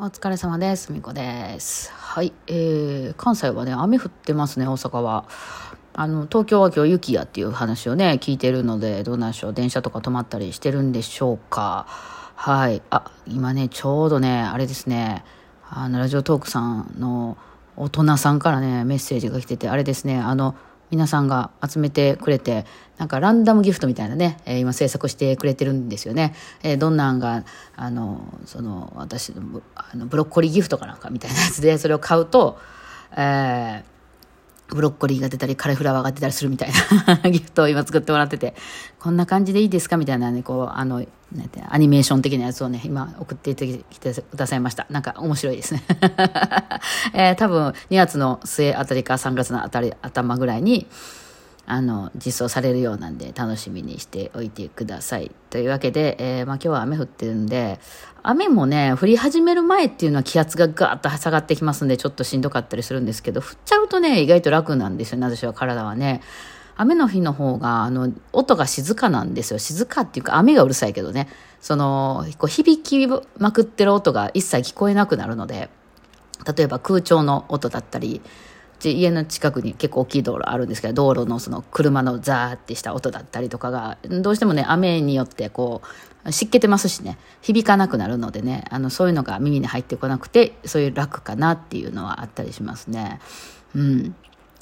お疲れ様です。みこです。はい。えー、関西はね、雨降ってますね、大阪は。あの、東京は今日雪やっていう話をね、聞いてるので、どうなんでしょう。電車とか止まったりしてるんでしょうか。はい。あ、今ね、ちょうどね、あれですね、あの、ラジオトークさんの大人さんからね、メッセージが来てて、あれですね、あの、皆さんが集めてくれて、なんかランダムギフトみたいなね、えー今制作してくれてるんですよね。えーどんなんが、あの、その、私のブあのブロッコリーギフトかなんかみたいなやつで、それを買うと、えーブロッコリーが出たり、カリフラワーが出たりするみたいな ギフトを今作ってもらってて、こんな感じでいいですかみたいなね、こう、あの、なんてアニメーション的なやつをね、今送っていきてくださいました。なんか面白いですね。えー多分2月の末あたりか3月のあたり頭ぐらいに、あの実装されるようなんで楽しみにしておいてください。というわけで、えーまあ、今日は雨降ってるんで雨もね降り始める前っていうのは気圧がガーッと下がってきますんでちょっとしんどかったりするんですけど降っちゃうとね意外と楽なんですよね私は体はね。雨の日の方があの音が静かなんですよ静かっていうか雨がうるさいけどねそのこう響きまくってる音が一切聞こえなくなるので例えば空調の音だったりち家の近くに結構大きい道路あるんですけど道路のその車のザーってした音だったりとかがどうしてもね雨によってこう湿気てますしね響かなくなるのでねあのそういうのが耳に入ってこなくてそういう楽かなっていうのはあったりしますね。うん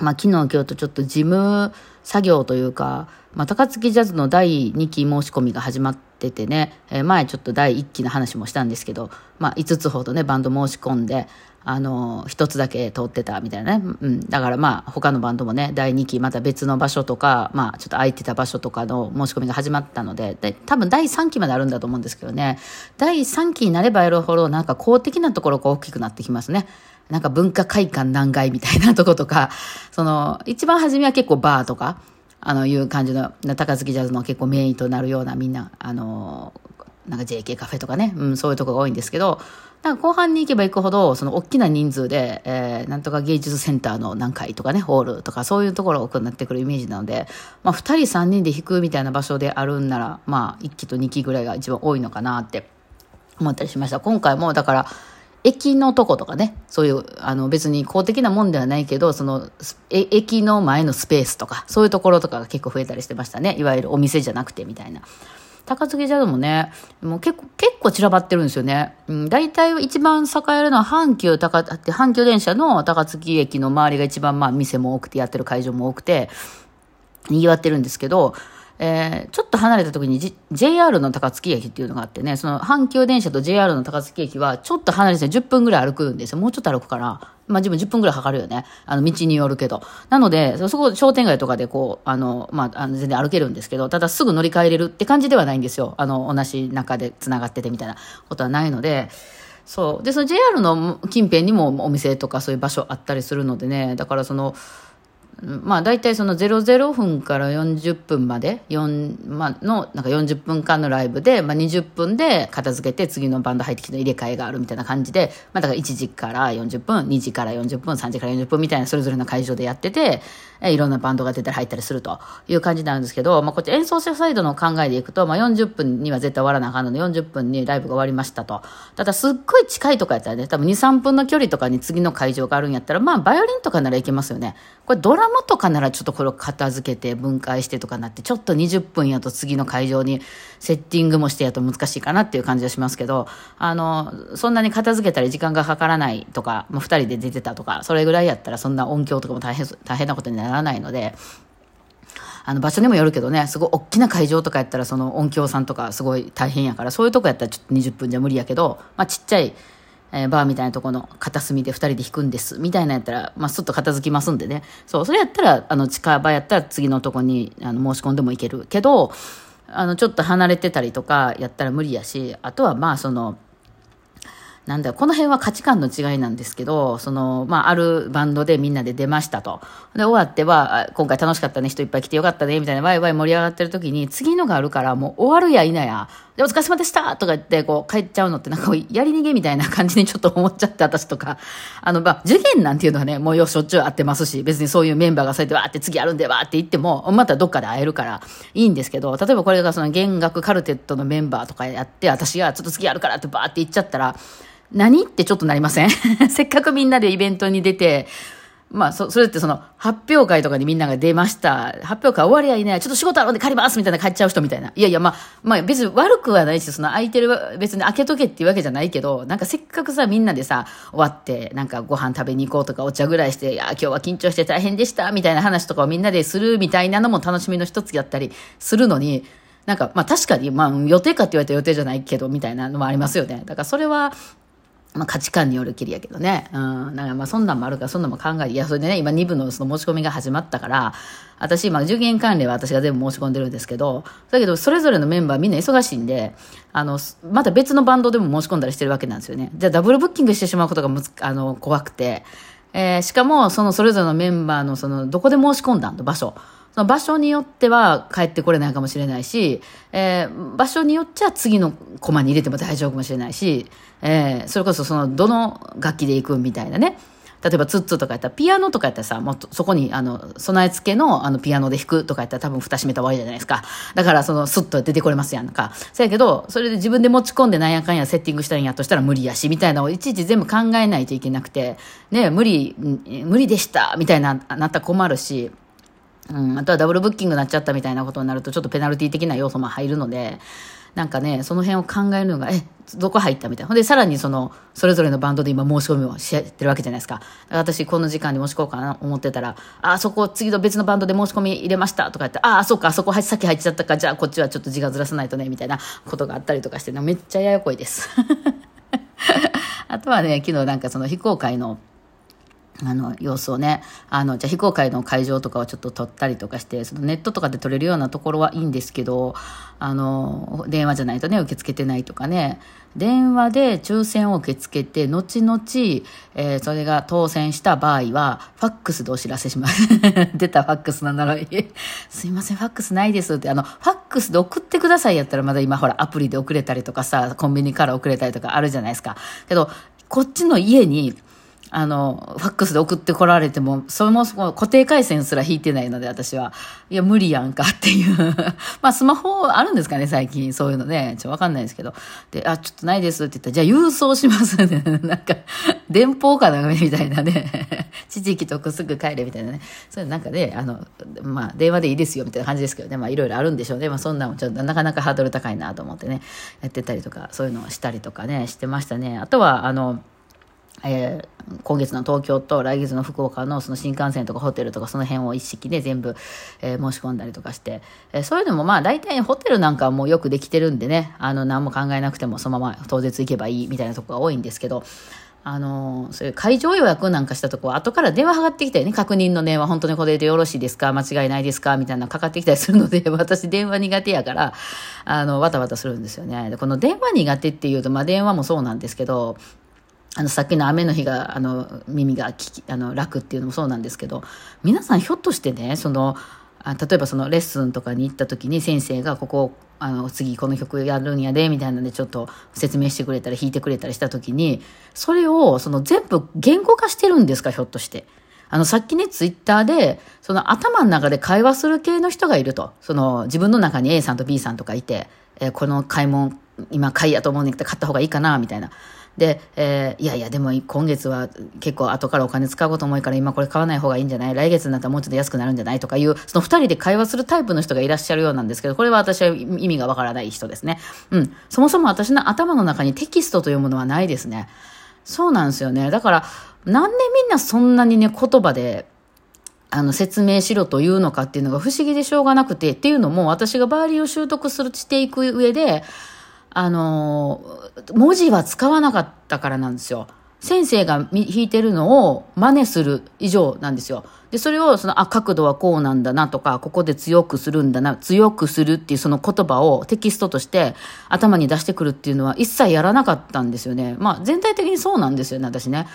まあ、昨日今日とちょっと事務作業というか、まあ、高槻ジャズの第2期申し込みが始まっててね、えー前ちょっと第1期の話もしたんですけど、まあ、5つほどねバンド申し込んで、あの1つだけ通ってたみたいなね、うん、だからまあ他のバンドもね第2期また別の場所とか、まあ、ちょっと空いてた場所とかの申し込みが始まったのでで多分第3期まであるんだと思うんですけどね。第3期になればやるほどなんか公的なところが大きくなってきますね。なんか文化会館何階みたいなとことか、その、一番初めは結構バーとか、あの、いう感じの、高槻ジャズの結構メインとなるようなみんな、あの、なんか JK カフェとかね、うん、そういうとこが多いんですけど、なんか後半に行けば行くほど、その大きな人数で、えー、なんとか芸術センターの何階とかね、ホールとかそういうところが多くなってくるイメージなので、まあ、2人3人で弾くみたいな場所であるんなら、まあ、1期と2期ぐらいが一番多いのかなって思ったりしました。今回もだから、駅のとことかね、そういう、あの別に公的なもんではないけど、その、駅の前のスペースとか、そういうところとかが結構増えたりしてましたね。いわゆるお店じゃなくてみたいな。高槻ジャズもね、もう結構、結構散らばってるんですよね。うん、大体一番栄えるのは阪急高、阪急電車の高槻駅の周りが一番まあ店も多くてやってる会場も多くて、賑わってるんですけど、えーちょっと離れた時に、J、JR の高槻駅っていうのがあってね、その阪急電車と JR の高槻駅はちょっと離れて10分ぐらい歩くんですよ。もうちょっと歩くかな。まあ自分10分ぐらいかかるよね。あの道によるけど。なので、そそこ商店街とかでこう、あの、まあ、あの全然歩けるんですけど、ただすぐ乗り換えれるって感じではないんですよ。あの、同じ中で繋がっててみたいなことはないので、そう。で、その JR の近辺にもお店とかそういう場所あったりするのでね、だからその、まあ大体その00分から40分まで4、まあ、のなんか40分間のライブで、まあ、20分で片付けて次のバンド入ってきて入れ替えがあるみたいな感じで、まあ、だから1時から40分2時から40分3時から40分みたいなそれぞれの会場でやっててえいろんなバンドが出たり入ったりするという感じなんですけど、まあ、こっち演奏者サイドの考えでいくと、まあ、40分には絶対終わらなあかんので40分にライブが終わりましたと。ただすっごい近いとかやったらね多分23分の距離とかに次の会場があるんやったらまあバイオリンとかならいけますよね。これドラムとかならちょっとこれを片付けて分解してとかなってちょっと20分やと次の会場にセッティングもしてやと難しいかなっていう感じはしますけどあのそんなに片付けたり時間がかからないとか、まあ、2人で出てたとかそれぐらいやったらそんな音響とかも大変大変なことにならないので。あの場所にもよるけどねすごい大きな会場とかやったらその音響さんとかすごい大変やからそういうとこやったらちょっと20分じゃ無理やけど、まあ、ちっちゃい、えーバーみたいなとこの片隅で2人で弾くんですみたいなやったら、まあ、すっと片付きますんでねそうそれやったらあの近場やったら次のとこにあの申し込んでもいけるけどあのちょっと離れてたりとかやったら無理やしあとはまあその。なんだこの辺は価値観の違いなんですけど、その、まあ、あるバンドでみんなで出ましたと。で、終わっては、今回楽しかったね、人いっぱい来てよかったね、みたいなワイワイ盛り上がってる時に、次のがあるから、もう終わるや否や、で、お疲れ様でしたとか言って、こう、帰っちゃうのって、なんか、やり逃げみたいな感じにちょっと思っちゃって、私とか。あの、まあ、受験なんていうのはね、もうよしょっちゅう会ってますし、別にそういうメンバーがそうやってわーって次あるんでわーって言っても、またどっかで会えるからいいんですけど、例えばこれがその弦楽カルテットのメンバーとかやって、私がちょっと次あるからってバーって言っちゃったら、何？ってちょっとなりませんせっかくみんなでイベントに出て、まあ、そ、それってその、発表会とかにみんなが出ました。発表会終わりゃいい。ちょっと仕事あるんで帰りますみたいな帰っちゃう人みたいな。いやいや、まあ、まあ別に悪くはないし、その空いてる、別に開けとけっていうわけじゃないけど、なんかせっかくさ、みんなでさ、終わって、なんかご飯食べに行こうとかお茶ぐらいして、いや、今日は緊張して大変でしたみたいな話とかをみんなでするみたいなのも楽しみの一つだったりするのに、なんか、まあ確かに、まあ予定かって言われた予定じゃないけど、みたいなのもありますよね。だからそれは、まあ価値観によるきりやけどね。うん。なんかまあそんなんもあるから、そんなんも考えて、いや、それでね、今2部のその申し込みが始まったから、私今、受験関連は私が全部申し込んでるんですけど、だけど、それぞれのメンバーみんな忙しいんで、あの、また別のバンドでも申し込んだりしてるわけなんですよね。じゃあダブルブッキングしてしまうことがむつ、あの、怖くて、えー、しかも、そのそれぞれのメンバーのその、どこで申し込んだんと、場所。その場所によっては帰ってこれないかもしれないし、えー、場所によっちゃ次のコマに入れても大丈夫かもしれないし、えー、それこそその、どの楽器で行くみたいなね。例えばツッツとかやったら、ピアノとかやったらさ、もっとそこに、あの、備え付けの、あの、ピアノで弾くとかやったら多分蓋閉めた方がいいじゃないですか。だから、その、スッと出てこれますやんか。そやけど、それで自分で持ち込んでなんやかんやセッティングしたんやとしたら無理やし、みたいなのをいちいち全部考えないといけなくて、ね、無理、無理でした、みたいな、なったら困るし、うん、あとはダブルブッキングになっちゃったみたいなことになると、ちょっとペナルティ的な要素も入るので、なんかね、その辺を考えるのが、え、どこ入ったみたいな。ほんで、さらにその、それぞれのバンドで今申し込みをしてるわけじゃないですか。私、この時間に申し込もうかな思ってたら、あ、そこ、次の別のバンドで申し込み入れましたとか言って、あ、あ、そっか、あそこさっき入っちゃったか、じゃあこっちはちょっと時間ずらさないとね、みたいなことがあったりとかして、めっちゃややこいです。あとはね、昨日なんかその非公開の、あの様子をねあのじゃあ非公開の会場とかをちょっと撮ったりとかしてそのネットとかで撮れるようなところはいいんですけどあの電話じゃないとね受け付けてないとかね。電話で抽選を受け付けて後々、えー、それが当選した場合はファックスでお知らせします。出たファックスなんだろう。すいませんファックスないですって。あのファックスで送ってくださいやったらまだ今ほらアプリで送れたりとかさコンビニから送れたりとかあるじゃないですか。けどこっちの家にあの、ファックスで送ってこられても、そもそも固定回線すら引いてないので、私は。いや、無理やんかっていう まあ、スマホあるんですかね、最近。そういうのね。ちょっとわかんないですけど。で、あ、ちょっとないですって言ったら、じゃあ郵送しますね。なんか、電報かな、みたいなね。地域とくすぐ帰れ、みたいなね。そういうなんかね、あの、まあ、電話でいいですよ、みたいな感じですけどね。まあ、いろいろあるんでしょうね。まあ、そんなもちょっとなかなかハードル高いなと思ってね。やってたりとか、そういうのをしたりとかね、してましたね。あとは、あの、えー、今月の東京と来月の福岡のその新幹線とかホテルとかその辺を一式で全部、えー、申し込んだりとかして、えー、そういうのもまあ大体ホテルなんかはもうよくできてるんでね、あの何も考えなくてもそのまま当日行けばいいみたいなとこが多いんですけど、あのそういう会場予約なんかしたとこは後から電話かかってきたよね。確認の電話本当にこれでよろしいですか？間違いないですか？みたいなかかってきたりするので、私電話苦手やから、あの、わたわたするんですよね。でこの電話苦手っていうと、まあ電話もそうなんですけど、あの、さっきの雨の日が、あの、耳がきあの、楽っていうのもそうなんですけど、皆さんひょっとしてね、その、あ例えばそのレッスンとかに行った時に先生がここ、あの、次この曲やるんやで、みたいなのでちょっと説明してくれたり弾いてくれたりした時に、それをその全部言語化してるんですか、ひょっとして。あの、さっきね、ツイッターで、その頭の中で会話する系の人がいると。その、自分の中に A さんと B さんとかいて、えー、この買い物、今買いやと思うんだけど買った方がいいかな、みたいな。で、えー、いやいや、でも今月は結構後からお金使うこと多いから今これ買わない方がいいんじゃない？来月になったらもうちょっと安くなるんじゃない？とかいう、その二人で会話するタイプの人がいらっしゃるようなんですけど、これは私は意味がわからない人ですね。うん。そもそも私の頭の中にテキストというものはないですね。そうなんですよね。だから、なんでみんなそんなにね、言葉で、あの、説明しろというのかっていうのが不思議でしょうがなくて、っていうのも私がバーリーを習得する、していく上で、あの、文字は使わなかったからなんですよ。先生が弾いてるのを真似する以上なんですよ。で、それを、その、あ、角度はこうなんだなとか、ここで強くするんだな、強くするっていうその言葉をテキストとして頭に出してくるっていうのは一切やらなかったんですよね。まあ、全体的にそうなんですよね、私ね。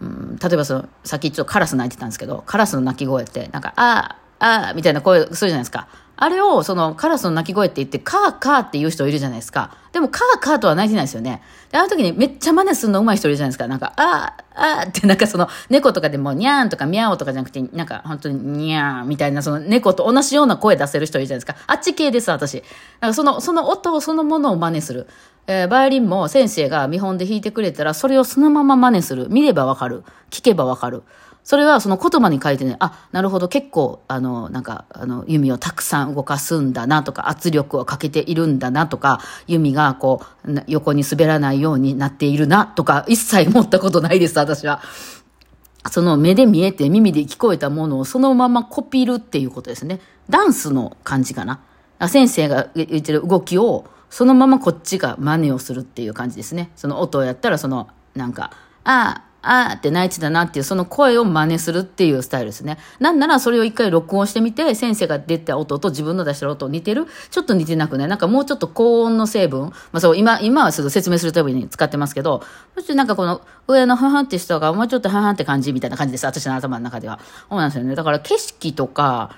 うん、例えばその、さっきちょっとカラス鳴いてたんですけど、カラスの鳴き声って、なんか、ああ、ああ、みたいな声するじゃないですか。あれを、その、カラスの鳴き声って言って、カーカーって言う人いるじゃないですか。でも、カーカーとは鳴いてないですよね。で、あの時にめっちゃ真似するの上手い人いるじゃないですか。なんか、あー、あーって、なんかその、猫とかでも、にゃーんとかミャオとかじゃなくて、なんか、本当に、にゃーみたいな、その、猫と同じような声出せる人いるじゃないですか。あっち系です、私。なんか、その、その音そのものを真似する。えー、バイオリンも先生が見本で弾いてくれたら、それをそのまま真似する。見ればわかる。聞けばわかる。それはその言葉に書いてね、あ、なるほど、結構、あの、なんか、あの、弓をたくさん動かすんだなとか、圧力をかけているんだなとか、弓がこう、横に滑らないようになっているなとか、一切思ったことないです、私は。その目で見えて耳で聞こえたものをそのままコピるっていうことですね。ダンスの感じかな。先生が言ってる動きをそのままこっちが真似をするっていう感じですね。その音をやったらその、なんか、ああ、あーって泣いてたなっていうその声を真似するっていうスタイルですね。なんならそれを一回録音してみて、先生が出た音と自分の出した音似てるちょっと似てなくない？なんかもうちょっと高音の成分？まあそう、今、今はちょっと説明するために使ってますけど、そしてなんかこの上のハハって人がもうちょっとハハって感じみたいな感じです。私の頭の中では。そうなんですよね。だから景色とか、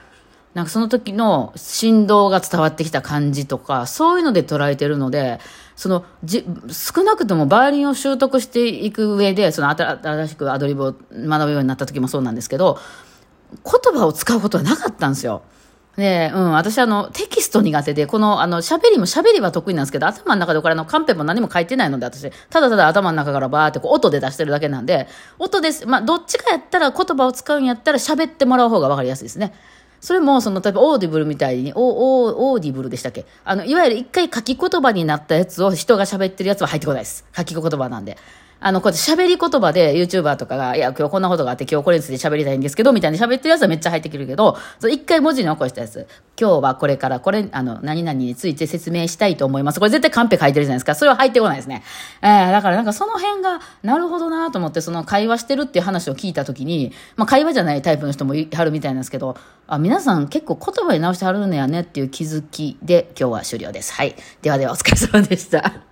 なんかその時の振動が伝わってきた感じとか、そういうので捉えてるので、そのじ少なくともバイオリンを習得していく上でその新しくアドリブを学ぶようになった時もそうなんですけど言葉を使うことはなかったんですよ。で、うん、私あの、テキスト苦手で、この、あの、喋りも喋りは得意なんですけど、頭の中でこれあの、カンペも何も書いてないので、私、ただただ頭の中からバーってこう、音で出してるだけなんで、音です。まあ、どっちかやったら、言葉を使うんやったら喋ってもらう方がわかりやすいですね。それも、その、例えば、 Audible みたいに、オオ Audible でしたっけ？あの、いわゆる一回書き言葉になったやつを人が喋ってるやつは入ってこないです。書き言葉なんで。あの、こうやって喋り言葉で YouTuber とかが、いや、今日こんなことがあって、今日これについて喋りたいんですけど、みたいに喋ってるやつはめっちゃ入ってくるけど、一回文字に起こしたやつ。今日はこれからこれ、あの、何々について説明したいと思います。これ絶対カンペ書いてるじゃないですか。それは入ってこないですね。えー、だからなんかその辺が、なるほどなと思って、その会話してるっていう話を聞いたときに、まあ会話じゃないタイプの人もいはるみたいなんですけど、あ、皆さん結構言葉に直してはるんやねっていう気づきで今日は終了です。はい。ではではお疲れ様でした。